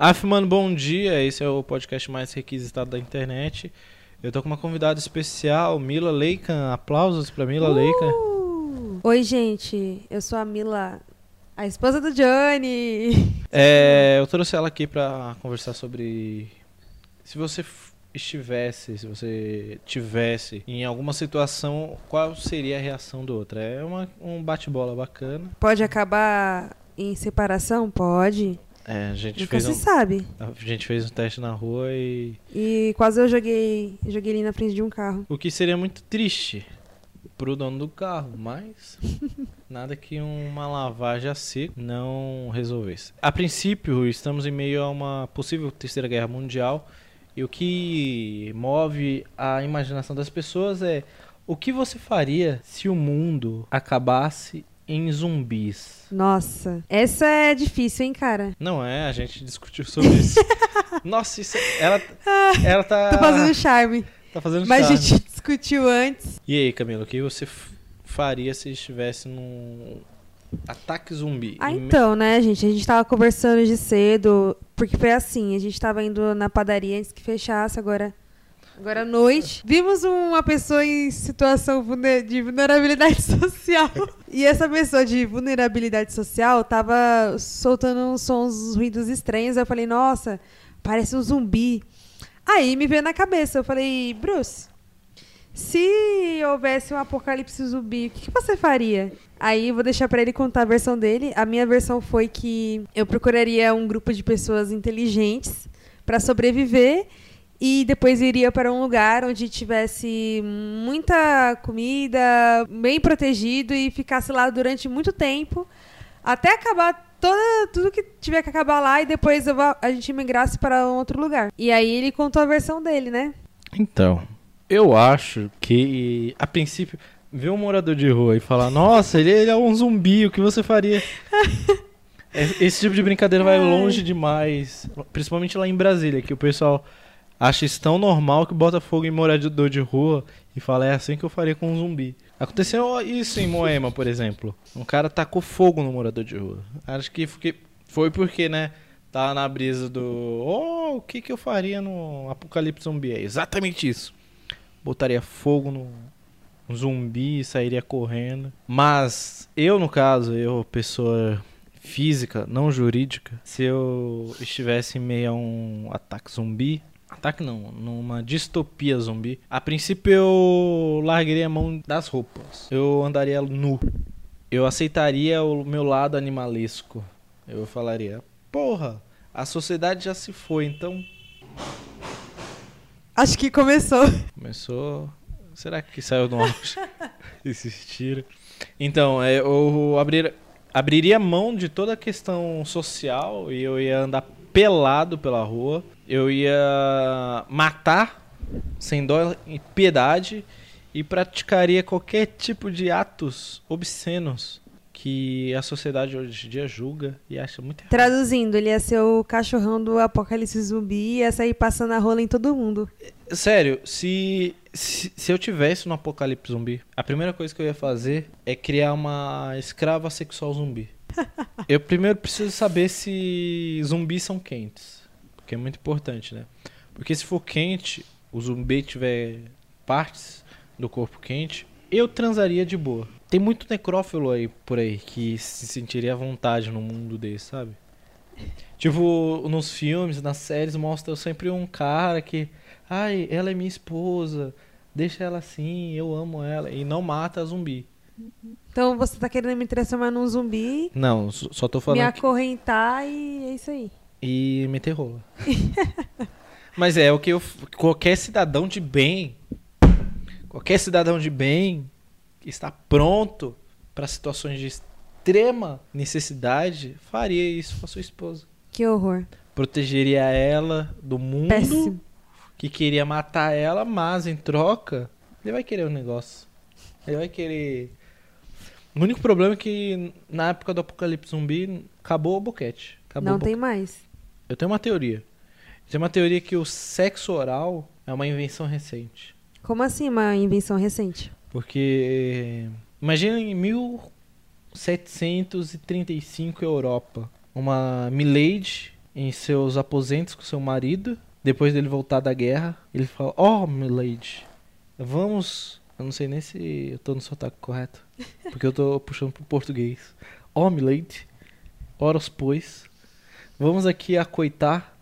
Af, mano, bom dia. Esse é o podcast mais requisitado da internet. Eu tô com uma convidada especial, Mila Leican. Aplausos pra Mila. Uh! Oi, gente. Eu sou a Mila, a esposa do Johnny. É, eu trouxe ela aqui pra conversar sobre se você estivesse, se você tivesse em alguma situação, qual seria a reação do outro? É uma, um bate-bola bacana. Pode acabar em separação? Pode. É, a gente Nunca fez se um, sabe. a gente fez um teste na rua e E quase eu joguei, joguei ele na frente de um carro. O que seria muito triste pro dono do carro, mas nada que uma lavagem a seco não resolvesse. A princípio, estamos em meio a uma possível terceira guerra mundial e o que move a imaginação das pessoas é o que você faria se o mundo acabasse em zumbis? Nossa, essa é difícil, hein, cara? Não é, a gente discutiu sobre isso. Nossa, isso é- ela ela tá Tô fazendo charme. tá fazendo Mas a charme. gente discutiu antes. E aí, Camila, o que você faria se estivesse num ataque zumbi? Ah, então, né, gente? A gente tava conversando de cedo, porque foi assim, a gente tava indo na padaria antes que fechasse, agora... Agora à noite, vimos uma pessoa em situação de vulnerabilidade social. E essa pessoa de vulnerabilidade social tava soltando uns sons, uns ruídos estranhos. Eu falei, nossa, parece um zumbi. Aí me veio na cabeça, eu falei, Bruce, se houvesse um apocalipse zumbi, o que, que você faria? Aí vou deixar pra ele contar a versão dele. A minha versão foi que eu procuraria um grupo de pessoas inteligentes pra sobreviver e depois iria para um lugar onde tivesse muita comida, bem protegido e ficasse lá durante muito tempo até acabar toda, tudo que tiver que acabar lá e depois vou- a gente migrasse para um outro lugar. E aí ele contou a versão dele, né? Então, eu acho que, a princípio, ver um morador de rua e falar, nossa, ele, ele é um zumbi, o que você faria? Esse tipo de brincadeira vai Ai. longe demais. Principalmente lá em Brasília, que o pessoal acha isso tão normal que bota fogo em morador de rua e fala, é assim que eu faria com um zumbi. Aconteceu isso em Moema, por exemplo. Um cara tacou fogo no morador de rua. Acho que foi- porque, né, tá na brisa do, oh, o que que eu faria no apocalipse zumbi? É exatamente isso. Botaria fogo no um zumbi e sairia correndo. Mas eu, no caso, eu, pessoa física, não jurídica, se eu estivesse em meio a um ataque zumbi, ataque não, numa distopia zumbi, a princípio eu largaria a mão das roupas. Eu andaria nu. Eu aceitaria o meu lado animalesco. Eu falaria, porra, a sociedade já se foi, então Acho que começou. Começou. Será que saiu do áudio? Existiram. Então, é, eu abrir, abriria mão de toda a questão social e eu ia andar pelado pela rua. Eu ia matar sem dó e piedade e praticaria qualquer tipo de atos obscenos que a sociedade hoje em dia julga e acha muito errado. Traduzindo, ele ia ser o cachorrão do apocalipse zumbi e ia sair passando a rola em todo mundo. Sério, se, se, se eu tivesse no apocalipse zumbi, a primeira coisa que eu ia fazer é criar uma escrava sexual zumbi. eu primeiro preciso saber se zumbis são quentes. Porque é muito importante, né? Porque se for quente, o zumbi tiver partes do corpo quente, eu transaria de boa. Tem muito necrófilo aí por aí que se sentiria à vontade num mundo desse, sabe? Tipo, nos filmes, nas séries, mostra sempre um cara que. Ai, ela é minha esposa. Deixa ela assim, eu amo ela. E não mata a zumbi. Então você tá querendo me transformar num zumbi, Não, só tô me falando. que- acorrentar e é isso aí. E meter rola. Mas é o que eu. Qualquer cidadão de bem. Qualquer cidadão de bem que está pronto para situações de extrema necessidade faria isso com a sua esposa. Que horror. Protegeria ela do mundo. Péssimo. que queria matar ela, mas em troca, ele vai querer o negócio. Ele vai querer. O único problema é que na época do apocalipse zumbi acabou o boquete. Acabou Não o tem boquete. mais. Eu tenho uma teoria. Tem uma teoria que o sexo oral é uma invenção recente. Como assim uma invenção recente? Porque imagina em 1735 Europa, uma milady em seus aposentos com seu marido. Depois dele voltar da guerra, ele fala: Oh, milady, vamos. Eu não sei nem se eu tô no sotaque correto, porque eu tô puxando pro português. Oh, milady, horas pois, vamos aqui acoitar.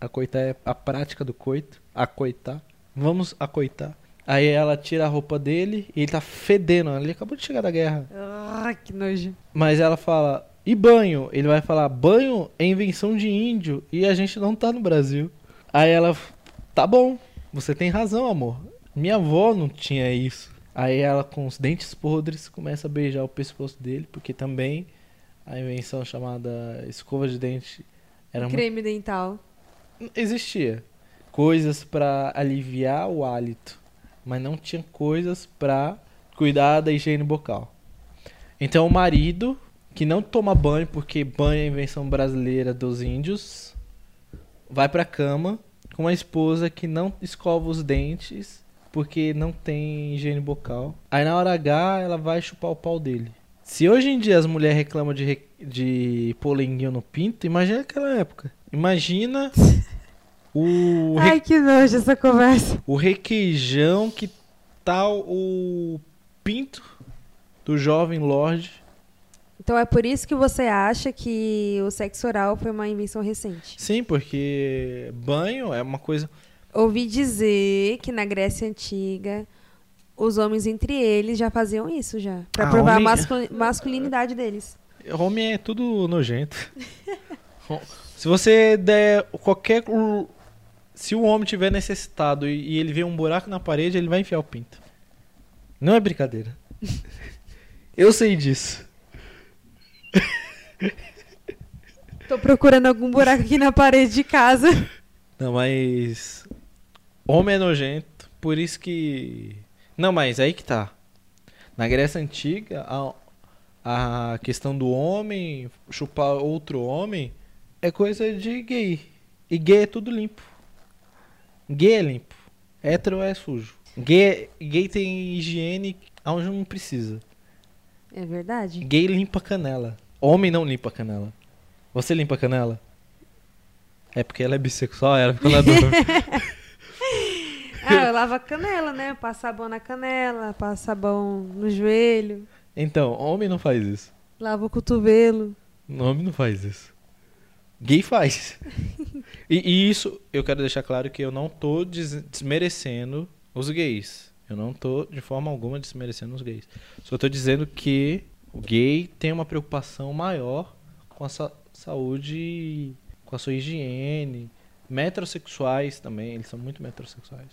Acoitar é a prática do coito. Acoitar. Vamos acoitar. Aí ela tira a roupa dele e ele tá fedendo. Ele acabou de chegar da guerra. Ah, que nojo. Mas ela fala, e banho? Ele vai falar, banho é invenção de índio e a gente não tá no Brasil. Aí ela, tá bom, você tem razão, amor. Minha avó não tinha isso. Aí ela, com os dentes podres, começa a beijar o pescoço dele, porque também a invenção chamada escova de dente era muito... Creme dental. Existia coisas pra aliviar o hálito, mas não tinha coisas pra cuidar da higiene bucal. Então o marido que não toma banho porque banho é invenção brasileira dos índios, vai pra cama com uma esposa que não escova os dentes porque não tem higiene bucal. Aí na hora H ela vai chupar o pau dele. Se hoje em dia as mulheres reclamam de, de polenguinho no pinto, imagina aquela época. Imagina o, Ai, que nojo essa conversa. o requeijão que tá o pinto do jovem Lorde. Então é por isso que você acha que o sexo oral foi uma invenção recente. Sim, porque banho é uma coisa. Ouvi dizer que na Grécia Antiga os homens entre eles já faziam isso já. Pra Ah, provar homem- a mascul- masculinidade deles. Homem é tudo nojento. Se você der qualquer. Se o homem tiver necessitado e e ele vê um buraco na parede, ele vai enfiar o pinto. Não é brincadeira. Eu sei disso. Tô procurando algum buraco aqui na parede de casa. Não, mas. Homem é nojento, por isso que. Não, mas aí que tá. Na Grécia Antiga, a, a questão do homem chupar outro homem é coisa de gay. E gay é tudo limpo. Gay é limpo. Hétero é sujo. Gay, gay tem higiene onde não precisa. É verdade? Gay limpa canela. Homem não limpa canela. Você limpa canela? É porque ela é bissexual, ela ficou na dúvida. Ah, eu lavo a canela, né? Passo sabão na canela, passo sabão no joelho, Então, homem não faz isso. lavo o cotovelo. Homem não faz isso. Gay faz. e, e isso, eu quero deixar claro que eu não tô des- desmerecendo os gays. Eu não tô, de forma alguma, desmerecendo os gays. Só tô dizendo que o gay tem uma preocupação maior com a sa- saúde, com a sua higiene. Metrosexuais também, eles são muito metrosexuais.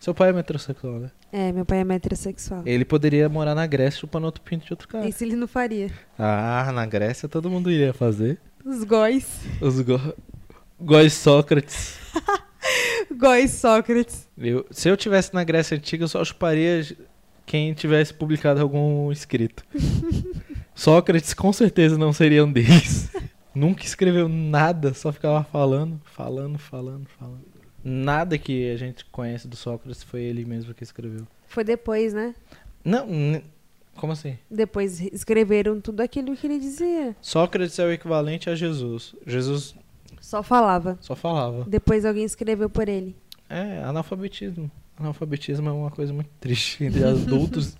Seu pai é metrosexual, né? É, meu pai é metrosexual. Ele poderia morar na Grécia chupando outro pinto de outro cara. Isso ele não faria. Ah, na Grécia todo mundo iria fazer. Os góis. Os go... góis Sócrates. Góis Sócrates. Eu- se eu tivesse na Grécia Antiga, eu só chuparia quem tivesse publicado algum escrito. Sócrates com certeza não seria um deles. Nunca escreveu nada, só ficava falando, falando, falando, falando. Nada que a gente conhece do Sócrates foi ele mesmo que escreveu. Foi depois, né? Não, como assim? Depois escreveram tudo aquilo que ele dizia. Sócrates é o equivalente a Jesus. Jesus Só falava. só falava. Depois alguém escreveu por ele. É, analfabetismo. Analfabetismo é uma coisa muito triste entre adultos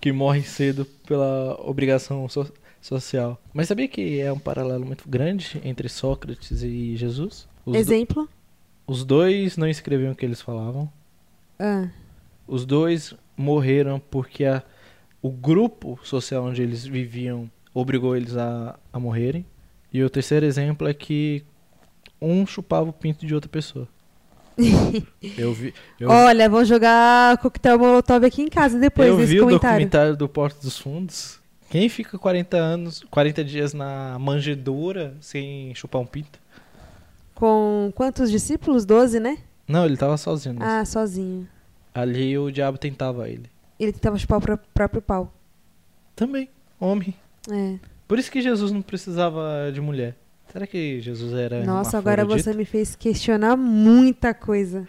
que morrem cedo pela obrigação so- social. Mas sabia que é um paralelo muito grande entre Sócrates e Jesus? Os, Exemplo? Os dois não escreviam o que eles falavam. Ah, Os dois morreram porque a- o grupo social onde eles viviam obrigou eles a, a morrerem. E o terceiro exemplo é que um chupava o pinto de outra pessoa. eu vi, eu Olha, vão jogar coquetel molotov aqui em casa depois eu desse vi o comentário. documentário do Porto dos Fundos. Quem fica 40 anos, 40 dias na manjedoura sem chupar um pinto? Com quantos discípulos? Doze, né? Não, ele tava sozinho. nesse. Ah, sozinho. Ali o diabo tentava ele. Ele tentava chupar o pró- próprio pau. Também, homem. É. Por isso que Jesus não precisava de mulher. Será que Jesus era Nossa, É, agora você me fez questionar muita coisa.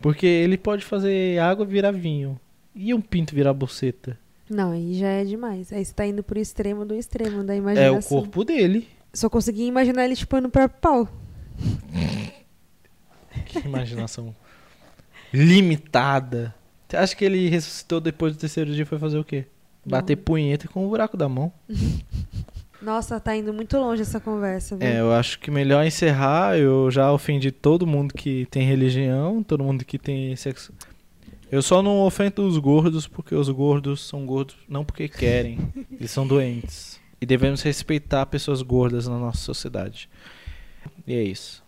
Porque ele pode fazer água virar vinho. E um pinto virar buceta? Não, aí já é demais. Aí você tá indo pro extremo do extremo da É imaginação. o corpo dele. Só consegui imaginar ele chupando o próprio pau. Imaginação limitada. Você acha que ele ressuscitou depois do terceiro dia e foi fazer o quê? Bater punheta com o buraco da mão. Nossa, tá indo muito longe essa conversa, viu? É, eu acho que melhor encerrar. Eu já ofendi todo mundo que tem religião, todo mundo que tem sexo. Eu só não ofendo os gordos porque os gordos são gordos não porque querem, eles são doentes. E devemos respeitar pessoas gordas na nossa sociedade. E é isso.